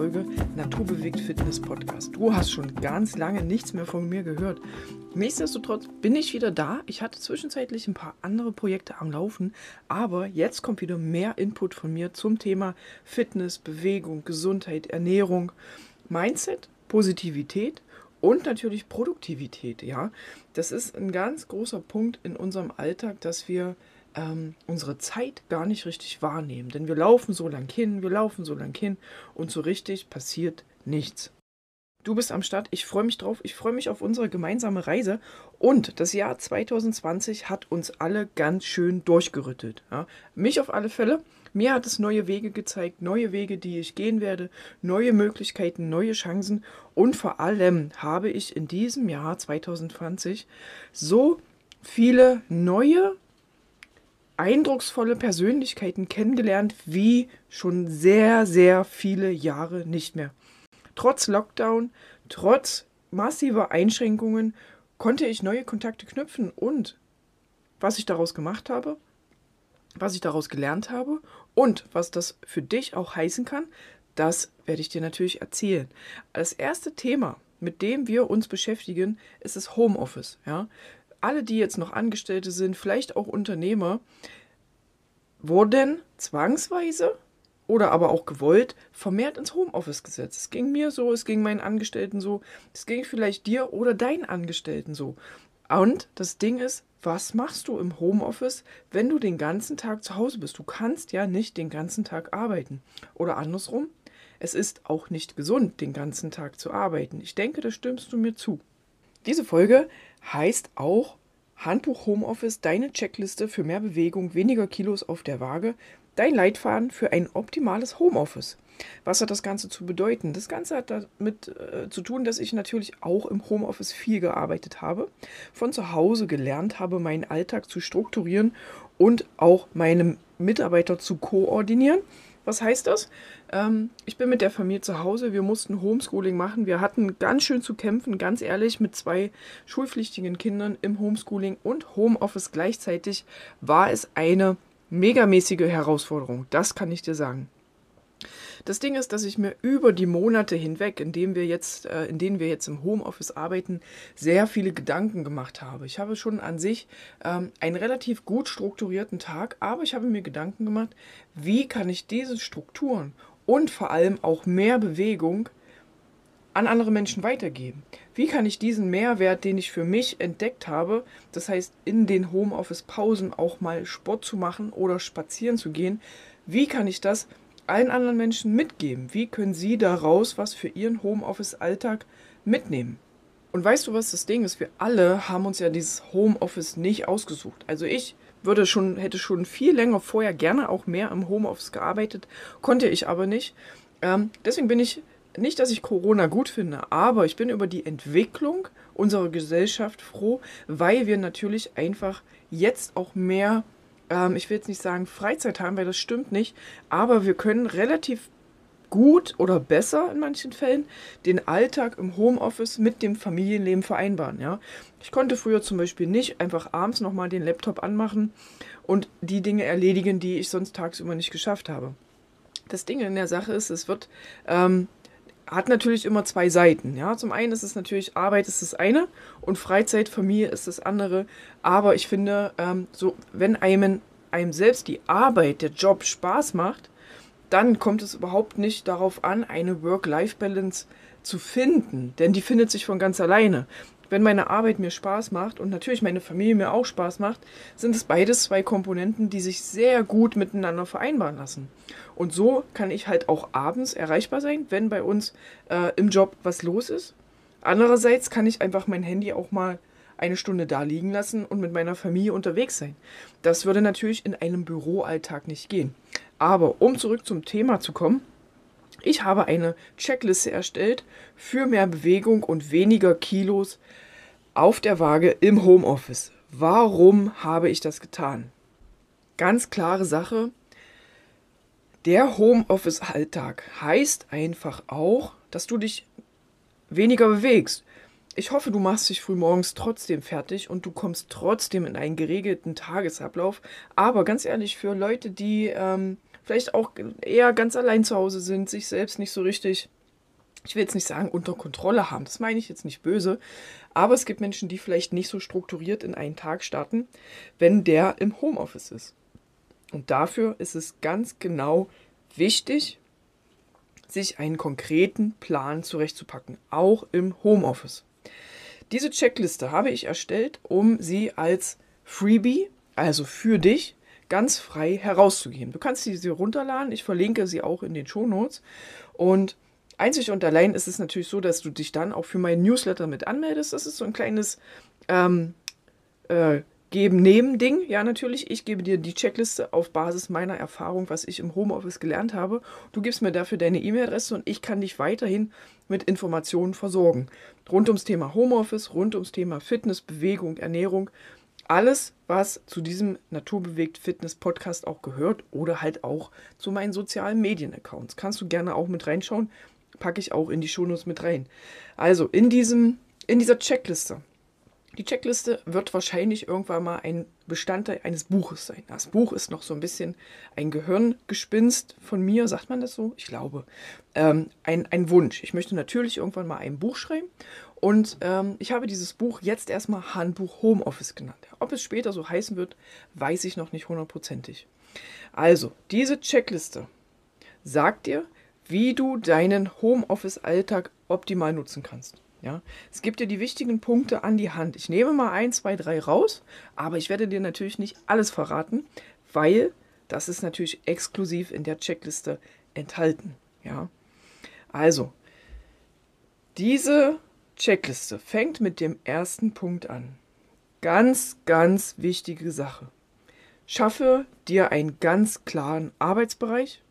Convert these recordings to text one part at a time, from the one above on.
Folge Naturbewegt Fitness Podcast. Du hast schon ganz lange nichts mehr von mir gehört. Nichtsdestotrotz bin ich wieder da. Ich hatte zwischenzeitlich ein paar andere Projekte am Laufen, aber jetzt kommt wieder mehr Input von mir zum Thema Fitness, Bewegung, Gesundheit, Ernährung, Mindset, Positivität und natürlich Produktivität. Ja, das ist ein ganz großer Punkt in unserem Alltag, dass wir ähm, unsere Zeit gar nicht richtig wahrnehmen. Denn wir laufen so lang hin, wir laufen so lang hin und so richtig passiert nichts. Du bist am Start, ich freue mich drauf, ich freue mich auf unsere gemeinsame Reise und das Jahr 2020 hat uns alle ganz schön durchgerüttelt. Ja. Mich auf alle Fälle, mir hat es neue Wege gezeigt, neue Wege, die ich gehen werde, neue Möglichkeiten, neue Chancen und vor allem habe ich in diesem Jahr 2020 so viele neue eindrucksvolle Persönlichkeiten kennengelernt wie schon sehr, sehr viele Jahre nicht mehr. Trotz Lockdown, trotz massiver Einschränkungen konnte ich neue Kontakte knüpfen und was ich daraus gemacht habe, was ich daraus gelernt habe und was das für dich auch heißen kann, das werde ich dir natürlich erzählen. Das erste Thema, mit dem wir uns beschäftigen, ist das Homeoffice. Ja? Alle, die jetzt noch Angestellte sind, vielleicht auch Unternehmer, wurden zwangsweise oder aber auch gewollt vermehrt ins Homeoffice gesetzt. Es ging mir so, es ging meinen Angestellten so, es ging vielleicht dir oder deinen Angestellten so. Und das Ding ist, was machst du im Homeoffice, wenn du den ganzen Tag zu Hause bist? Du kannst ja nicht den ganzen Tag arbeiten. Oder andersrum, es ist auch nicht gesund, den ganzen Tag zu arbeiten. Ich denke, da stimmst du mir zu. Diese Folge heißt auch Handbuch Homeoffice, deine Checkliste für mehr Bewegung, weniger Kilos auf der Waage, dein Leitfaden für ein optimales Homeoffice. Was hat das Ganze zu bedeuten? Das Ganze hat damit äh, zu tun, dass ich natürlich auch im Homeoffice viel gearbeitet habe, von zu Hause gelernt habe, meinen Alltag zu strukturieren und auch meine Mitarbeiter zu koordinieren was heißt das? Ähm, ich bin mit der Familie zu Hause. Wir mussten Homeschooling machen. Wir hatten ganz schön zu kämpfen, ganz ehrlich, mit zwei schulpflichtigen Kindern im Homeschooling und Homeoffice gleichzeitig war es eine megamäßige Herausforderung. Das kann ich dir sagen. Das Ding ist, dass ich mir über die Monate hinweg, in denen wir jetzt, äh, in denen wir jetzt im Homeoffice arbeiten, sehr viele Gedanken gemacht habe. Ich habe schon an sich ähm, einen relativ gut strukturierten Tag, aber ich habe mir Gedanken gemacht, wie kann ich diese Strukturen und vor allem auch mehr Bewegung an andere Menschen weitergeben? Wie kann ich diesen Mehrwert, den ich für mich entdeckt habe, das heißt in den Homeoffice-Pausen auch mal Sport zu machen oder spazieren zu gehen, wie kann ich das allen anderen Menschen mitgeben? Wie können sie daraus was für ihren Homeoffice-Alltag mitnehmen? Und weißt du, was das Ding ist? Wir alle haben uns ja dieses Homeoffice nicht ausgesucht. Also ich würde schon, hätte schon viel länger vorher gerne auch mehr im Homeoffice gearbeitet, konnte ich aber nicht. Ähm, deswegen bin ich nicht, dass ich Corona gut finde, aber ich bin über die Entwicklung unserer Gesellschaft froh, weil wir natürlich einfach jetzt auch mehr ähm, ich will jetzt nicht sagen Freizeit haben, weil das stimmt nicht, aber wir können relativ gut oder besser in manchen Fällen den Alltag im Homeoffice mit dem Familienleben vereinbaren. Ja? Ich konnte früher zum Beispiel nicht einfach abends nochmal den Laptop anmachen und die Dinge erledigen, die ich sonst tagsüber nicht geschafft habe. Das Ding in der Sache ist, es wird ähm, hat natürlich immer zwei Seiten. Ja, zum einen ist es natürlich Arbeit ist das eine und Freizeit, Familie ist das andere. Aber ich finde, ähm, so wenn einem einem selbst die Arbeit, der Job Spaß macht, dann kommt es überhaupt nicht darauf an, eine Work-Life-Balance zu finden, denn die findet sich von ganz alleine. Wenn meine Arbeit mir Spaß macht und natürlich meine Familie mir auch Spaß macht, sind es beides zwei Komponenten, die sich sehr gut miteinander vereinbaren lassen. Und so kann ich halt auch abends erreichbar sein, wenn bei uns äh, im Job was los ist. Andererseits kann ich einfach mein Handy auch mal eine Stunde da liegen lassen und mit meiner Familie unterwegs sein. Das würde natürlich in einem Büroalltag nicht gehen. Aber um zurück zum Thema zu kommen, ich habe eine Checkliste erstellt für mehr Bewegung und weniger Kilos auf der Waage im Homeoffice. Warum habe ich das getan? Ganz klare Sache, der Homeoffice-Alltag heißt einfach auch, dass du dich weniger bewegst. Ich hoffe, du machst dich frühmorgens trotzdem fertig und du kommst trotzdem in einen geregelten Tagesablauf. Aber ganz ehrlich, für Leute, die ähm, vielleicht auch eher ganz allein zu Hause sind, sich selbst nicht so richtig, ich will jetzt nicht sagen, unter Kontrolle haben. Das meine ich jetzt nicht böse. Aber es gibt Menschen, die vielleicht nicht so strukturiert in einen Tag starten, wenn der im Homeoffice ist. Und dafür ist es ganz genau wichtig, sich einen konkreten Plan zurechtzupacken, auch im Homeoffice. Diese Checkliste habe ich erstellt, um sie als Freebie, also für dich, ganz frei herauszugeben. Du kannst sie runterladen, ich verlinke sie auch in den Show Notes. Und einzig und allein ist es natürlich so, dass du dich dann auch für meinen Newsletter mit anmeldest. Das ist so ein kleines ähm, äh, Geben-Nehmen-Ding. Ja, natürlich, ich gebe dir die Checkliste auf Basis meiner Erfahrung, was ich im Homeoffice gelernt habe. Du gibst mir dafür deine E-Mail-Adresse und ich kann dich weiterhin mit Informationen versorgen. Rund ums Thema Homeoffice, rund ums Thema Fitness, Bewegung, Ernährung. Alles, was zu diesem Naturbewegt Fitness Podcast auch gehört oder halt auch zu meinen sozialen Medien-Accounts. Kannst du gerne auch mit reinschauen. Packe ich auch in die Shownotes mit rein. Also in, diesem, in dieser Checkliste die Checkliste wird wahrscheinlich irgendwann mal ein Bestandteil eines Buches sein. Das Buch ist noch so ein bisschen ein Gehirngespinst von mir, sagt man das so? Ich glaube. Ähm, ein, ein Wunsch. Ich möchte natürlich irgendwann mal ein Buch schreiben. Und ähm, ich habe dieses Buch jetzt erstmal Handbuch Homeoffice genannt. Ob es später so heißen wird, weiß ich noch nicht hundertprozentig. Also, diese Checkliste sagt dir, wie du deinen Homeoffice-Alltag optimal nutzen kannst. Ja, es gibt dir die wichtigen Punkte an die Hand. Ich nehme mal ein, zwei, drei raus, aber ich werde dir natürlich nicht alles verraten, weil das ist natürlich exklusiv in der Checkliste enthalten. Ja, also diese Checkliste fängt mit dem ersten Punkt an. Ganz, ganz wichtige Sache. Schaffe dir einen ganz klaren Arbeitsbereich.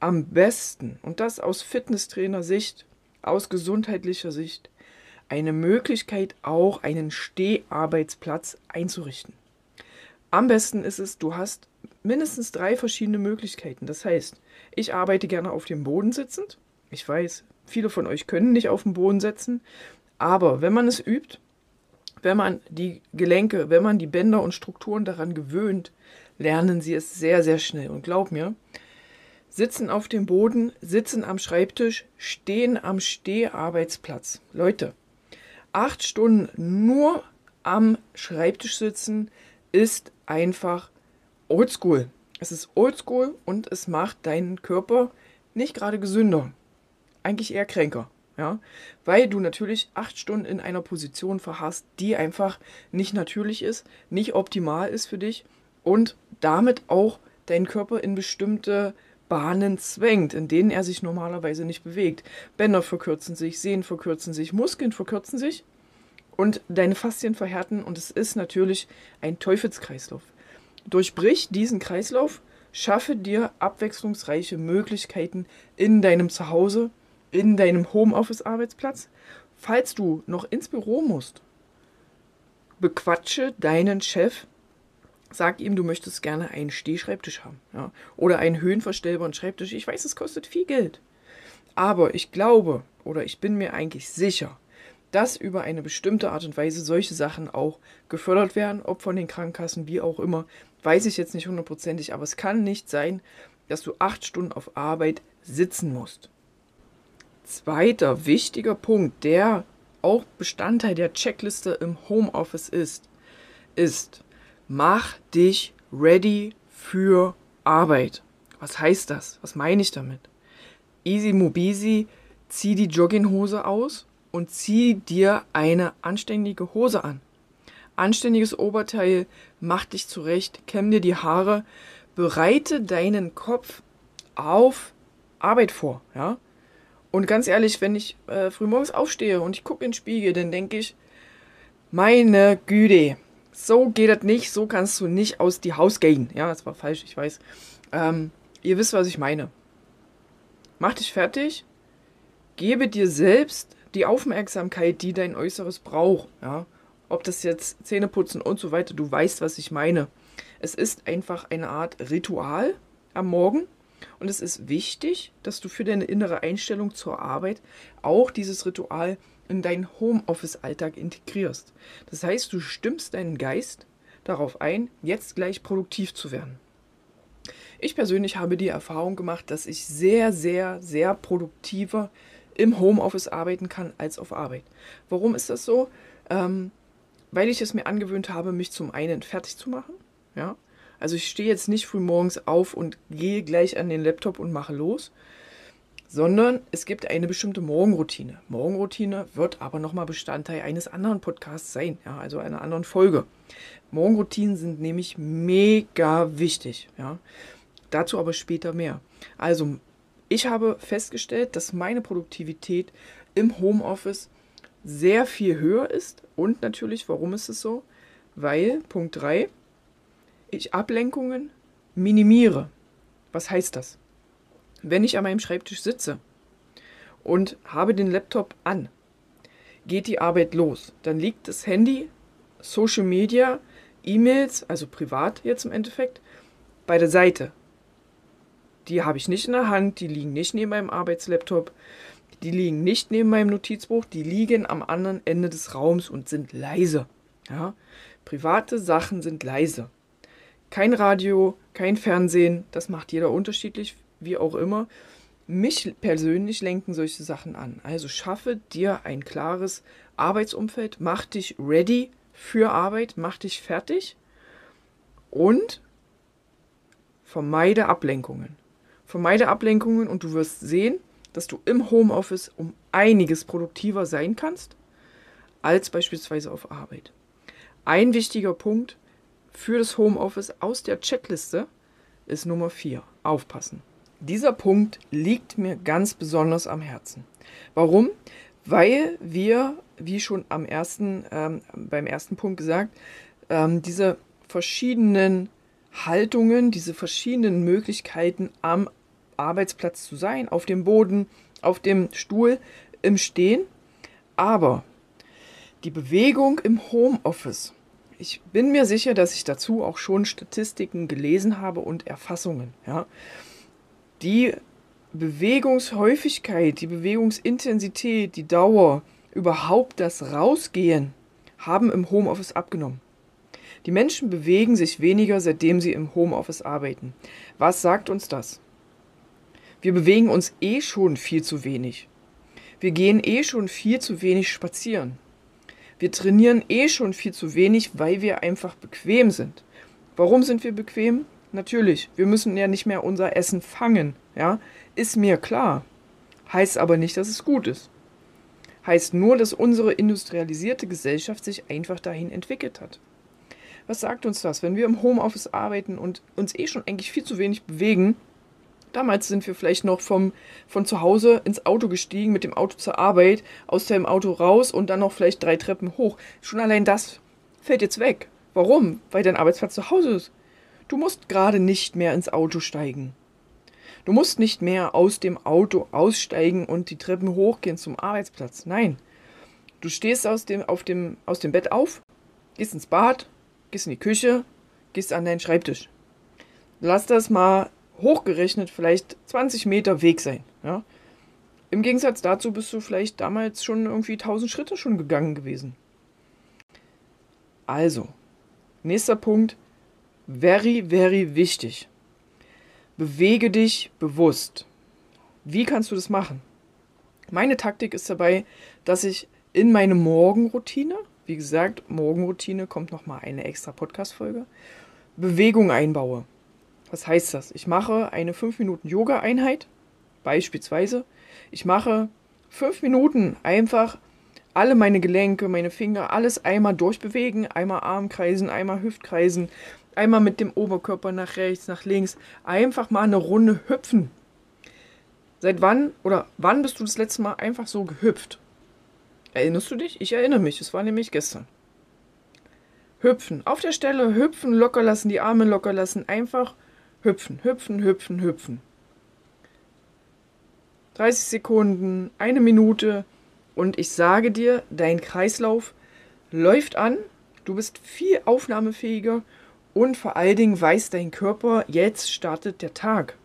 Am besten, und das aus Fitnesstrainer-Sicht, aus gesundheitlicher Sicht eine Möglichkeit, auch einen Steharbeitsplatz einzurichten. Am besten ist es, du hast mindestens drei verschiedene Möglichkeiten. Das heißt, ich arbeite gerne auf dem Boden sitzend. Ich weiß, viele von euch können nicht auf dem Boden sitzen, aber wenn man es übt, wenn man die Gelenke, wenn man die Bänder und Strukturen daran gewöhnt, lernen sie es sehr, sehr schnell. Und glaub mir, sitzen auf dem Boden, sitzen am Schreibtisch, stehen am Steharbeitsplatz. Leute, acht Stunden nur am Schreibtisch sitzen ist einfach oldschool. Es ist oldschool und es macht deinen Körper nicht gerade gesünder. Eigentlich eher kränker. Ja, weil du natürlich acht Stunden in einer Position verharrst, die einfach nicht natürlich ist, nicht optimal ist für dich und damit auch deinen Körper in bestimmte Bahnen zwängt, in denen er sich normalerweise nicht bewegt. Bänder verkürzen sich, Sehnen verkürzen sich, Muskeln verkürzen sich und deine Faszien verhärten und es ist natürlich ein Teufelskreislauf. Durchbrich diesen Kreislauf, schaffe dir abwechslungsreiche Möglichkeiten in deinem Zuhause, in deinem Homeoffice-Arbeitsplatz. Falls du noch ins Büro musst, bequatsche deinen Chef Sag ihm, du möchtest gerne einen Stehschreibtisch haben. Ja? Oder einen höhenverstellbaren Schreibtisch. Ich weiß, es kostet viel Geld. Aber ich glaube oder ich bin mir eigentlich sicher, dass über eine bestimmte Art und Weise solche Sachen auch gefördert werden, ob von den Krankenkassen, wie auch immer, weiß ich jetzt nicht hundertprozentig, aber es kann nicht sein, dass du acht Stunden auf Arbeit sitzen musst. Zweiter wichtiger Punkt, der auch Bestandteil der Checkliste im Homeoffice ist, ist, mach dich ready für Arbeit. Was heißt das? Was meine ich damit? Easy Mobisi, zieh die Jogginghose aus und zieh dir eine anständige Hose an. Anständiges Oberteil, mach dich zurecht, kämm dir die Haare, bereite deinen Kopf auf Arbeit vor, ja? Und ganz ehrlich, wenn ich äh, frühmorgens aufstehe und ich gucke in den Spiegel, dann denke ich, meine Güte, so geht das nicht, so kannst du nicht aus die Haus gehen. Ja, das war falsch, ich weiß. Ähm, ihr wisst, was ich meine. Mach dich fertig, gebe dir selbst die Aufmerksamkeit, die dein Äußeres braucht. Ja, ob das jetzt Zähne putzen und so weiter, du weißt, was ich meine. Es ist einfach eine Art Ritual am Morgen und es ist wichtig, dass du für deine innere Einstellung zur Arbeit auch dieses Ritual in deinen Homeoffice-Alltag integrierst. Das heißt, du stimmst deinen Geist darauf ein, jetzt gleich produktiv zu werden. Ich persönlich habe die Erfahrung gemacht, dass ich sehr, sehr, sehr produktiver im Homeoffice arbeiten kann als auf Arbeit. Warum ist das so? Ähm, weil ich es mir angewöhnt habe, mich zum einen fertig zu machen. Ja? Also ich stehe jetzt nicht früh morgens auf und gehe gleich an den Laptop und mache los, sondern es gibt eine bestimmte Morgenroutine. Morgenroutine wird aber nochmal Bestandteil eines anderen Podcasts sein, ja, also einer anderen Folge. Morgenroutinen sind nämlich mega wichtig, ja. Dazu aber später mehr. Also, ich habe festgestellt, dass meine Produktivität im Homeoffice sehr viel höher ist. Und natürlich, warum ist es so? Weil, Punkt 3, ich Ablenkungen minimiere. Was heißt das? Wenn ich an meinem Schreibtisch sitze und habe den Laptop an, geht die Arbeit los. Dann liegt das Handy, Social Media, E-Mails, also privat jetzt im Endeffekt, bei der Seite. Die habe ich nicht in der Hand, die liegen nicht neben meinem Arbeitslaptop, die liegen nicht neben meinem Notizbuch, die liegen am anderen Ende des Raums und sind leise. Ja? Private Sachen sind leise. Kein Radio, kein Fernsehen, das macht jeder unterschiedlich, wie auch immer. Mich persönlich lenken solche Sachen an. Also schaffe dir ein klares Arbeitsumfeld, mach dich ready für Arbeit, mach dich fertig und vermeide Ablenkungen. Vermeide Ablenkungen und du wirst sehen, dass du im Homeoffice um einiges produktiver sein kannst als beispielsweise auf Arbeit. Ein wichtiger Punkt für das Homeoffice aus der Checkliste ist Nummer 4. Aufpassen. Dieser Punkt liegt mir ganz besonders am Herzen. Warum? Weil wir, wie schon am ersten, ähm, beim ersten Punkt gesagt, ähm, diese verschiedenen Haltungen, diese verschiedenen Möglichkeiten am Arbeitsplatz zu sein, auf dem Boden, auf dem Stuhl, im Stehen. Aber die Bewegung im Homeoffice, ich bin mir sicher, dass ich dazu auch schon Statistiken gelesen habe und Erfassungen. Ja. Die Bewegungshäufigkeit, die Bewegungsintensität, die Dauer, überhaupt das Rausgehen haben im Homeoffice abgenommen. Die Menschen bewegen sich weniger, seitdem sie im Homeoffice arbeiten. Was sagt uns das? Wir bewegen uns eh schon viel zu wenig. Wir gehen eh schon viel zu wenig spazieren. Wir trainieren eh schon viel zu wenig, weil wir einfach bequem sind. Warum sind wir bequem? Natürlich, wir müssen ja nicht mehr unser Essen fangen, ja? Ist mir klar. Heißt aber nicht, dass es gut ist. Heißt nur, dass unsere industrialisierte Gesellschaft sich einfach dahin entwickelt hat. Was sagt uns das? Wenn wir im Homeoffice arbeiten und uns eh schon eigentlich viel zu wenig bewegen, Damals sind wir vielleicht noch vom, von zu Hause ins Auto gestiegen, mit dem Auto zur Arbeit, aus dem Auto raus und dann noch vielleicht drei Treppen hoch. Schon allein das fällt jetzt weg. Warum? Weil dein Arbeitsplatz zu Hause ist. Du musst gerade nicht mehr ins Auto steigen. Du musst nicht mehr aus dem Auto aussteigen und die Treppen hochgehen zum Arbeitsplatz. Nein. Du stehst aus dem, auf dem, aus dem Bett auf, gehst ins Bad, gehst in die Küche, gehst an deinen Schreibtisch. Lass das mal hochgerechnet vielleicht 20 Meter Weg sein. Ja? Im Gegensatz dazu bist du vielleicht damals schon irgendwie 1000 Schritte schon gegangen gewesen. Also, nächster Punkt, very, very wichtig. Bewege dich bewusst. Wie kannst du das machen? Meine Taktik ist dabei, dass ich in meine Morgenroutine, wie gesagt, Morgenroutine kommt nochmal eine extra Podcast-Folge, Bewegung einbaue. Was heißt das? Ich mache eine 5 Minuten Yoga-Einheit, beispielsweise. Ich mache 5 Minuten einfach alle meine Gelenke, meine Finger, alles einmal durchbewegen, einmal Armkreisen, einmal Hüftkreisen, einmal mit dem Oberkörper nach rechts, nach links, einfach mal eine Runde hüpfen. Seit wann oder wann bist du das letzte Mal einfach so gehüpft? Erinnerst du dich? Ich erinnere mich, es war nämlich gestern. Hüpfen, auf der Stelle hüpfen, locker lassen, die Arme locker lassen, einfach Hüpfen, hüpfen, hüpfen, hüpfen. 30 Sekunden, eine Minute und ich sage dir, dein Kreislauf läuft an, du bist viel aufnahmefähiger und vor allen Dingen weiß dein Körper, jetzt startet der Tag.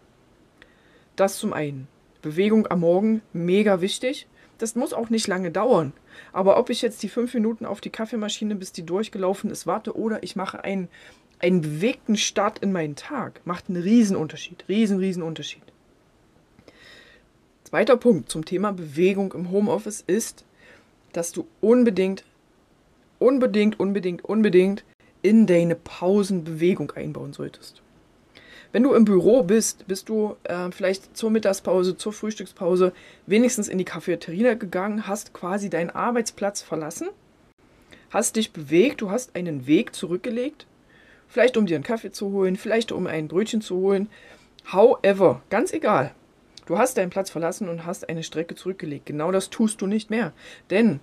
Das zum einen. Bewegung am Morgen, mega wichtig. Das muss auch nicht lange dauern. Aber ob ich jetzt die fünf Minuten auf die Kaffeemaschine, bis die durchgelaufen ist, warte oder ich mache einen einen bewegten Start in meinen Tag macht einen Riesenunterschied. Riesen, Riesenunterschied. Zweiter Punkt zum Thema Bewegung im Homeoffice ist, dass du unbedingt, unbedingt, unbedingt, unbedingt in deine Pausen Bewegung einbauen solltest. Wenn du im Büro bist, bist du äh, vielleicht zur Mittagspause, zur Frühstückspause wenigstens in die Cafeteria gegangen, hast quasi deinen Arbeitsplatz verlassen, hast dich bewegt, du hast einen Weg zurückgelegt, vielleicht um dir einen Kaffee zu holen, vielleicht um ein Brötchen zu holen. However, ganz egal. Du hast deinen Platz verlassen und hast eine Strecke zurückgelegt. Genau das tust du nicht mehr. Denn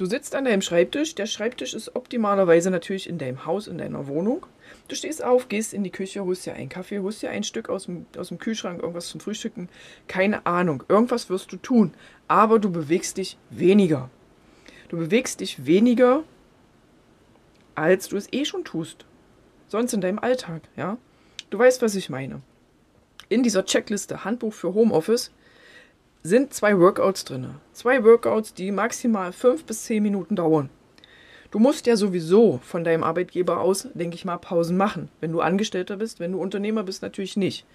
Du sitzt an deinem Schreibtisch. Der Schreibtisch ist optimalerweise natürlich in deinem Haus, in deiner Wohnung. Du stehst auf, gehst in die Küche, holst dir einen Kaffee, holst dir ein Stück aus dem, aus dem Kühlschrank, irgendwas zum Frühstücken. Keine Ahnung. Irgendwas wirst du tun. Aber du bewegst dich weniger. Du bewegst dich weniger, als du es eh schon tust. Sonst in deinem Alltag, ja? Du weißt, was ich meine. In dieser Checkliste Handbuch für Homeoffice sind zwei Workouts drin. Zwei Workouts, die maximal fünf bis zehn Minuten dauern. Du musst ja sowieso von deinem Arbeitgeber aus, denke ich mal, Pausen machen. Wenn du Angestellter bist, wenn du Unternehmer bist, natürlich nicht.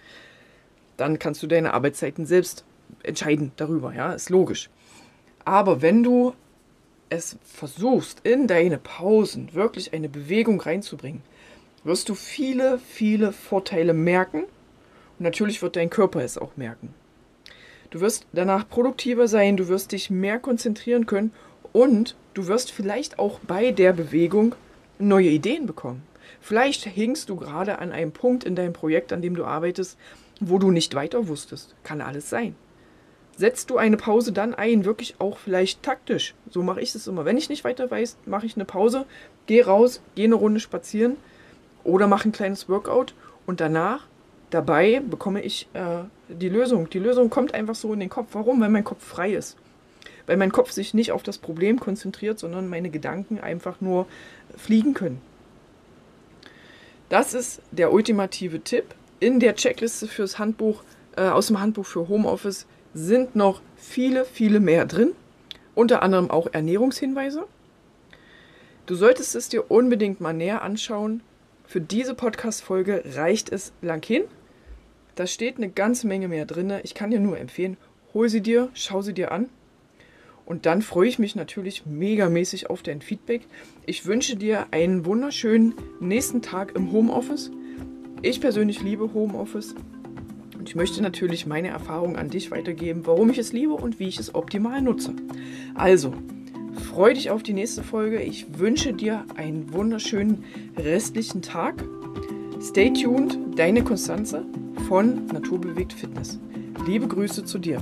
Dann kannst du deine Arbeitszeiten selbst entscheiden darüber, ja, ist logisch. Aber wenn du es versuchst, in deine Pausen wirklich eine Bewegung reinzubringen, wirst du viele, viele Vorteile merken. Und natürlich wird dein Körper es auch merken. Du wirst danach produktiver sein, du wirst dich mehr konzentrieren können und du wirst vielleicht auch bei der Bewegung neue Ideen bekommen. Vielleicht hängst du gerade an einem Punkt in deinem Projekt, an dem du arbeitest, wo du nicht weiter wusstest. Kann alles sein. Setzt du eine Pause dann ein, wirklich auch vielleicht taktisch. So mache ich es immer. Wenn ich nicht weiter weiß, mache ich eine Pause, gehe raus, gehe eine Runde spazieren oder mache ein kleines Workout und danach dabei bekomme ich äh, die Lösung. Die Lösung kommt einfach so in den Kopf. Warum? Weil mein Kopf frei ist. Weil mein Kopf sich nicht auf das Problem konzentriert, sondern meine Gedanken einfach nur fliegen können. Das ist der ultimative Tipp. In der Checkliste fürs Handbuch, äh, aus dem Handbuch für Homeoffice sind noch viele, viele mehr drin. Unter anderem auch Ernährungshinweise. Du solltest es dir unbedingt mal näher anschauen. Für diese Podcast-Folge reicht es lang hin. Da steht eine ganze Menge mehr drin. Ich kann dir nur empfehlen, hol sie dir, schau sie dir an. Und dann freue ich mich natürlich megamäßig auf dein Feedback. Ich wünsche dir einen wunderschönen nächsten Tag im Homeoffice. Ich persönlich liebe Homeoffice. Und ich möchte natürlich meine Erfahrungen an dich weitergeben, warum ich es liebe und wie ich es optimal nutze. Also, freue dich auf die nächste Folge. Ich wünsche dir einen wunderschönen restlichen Tag. Stay tuned, deine Konstanze von Naturbewegt Fitness. Liebe Grüße zu dir.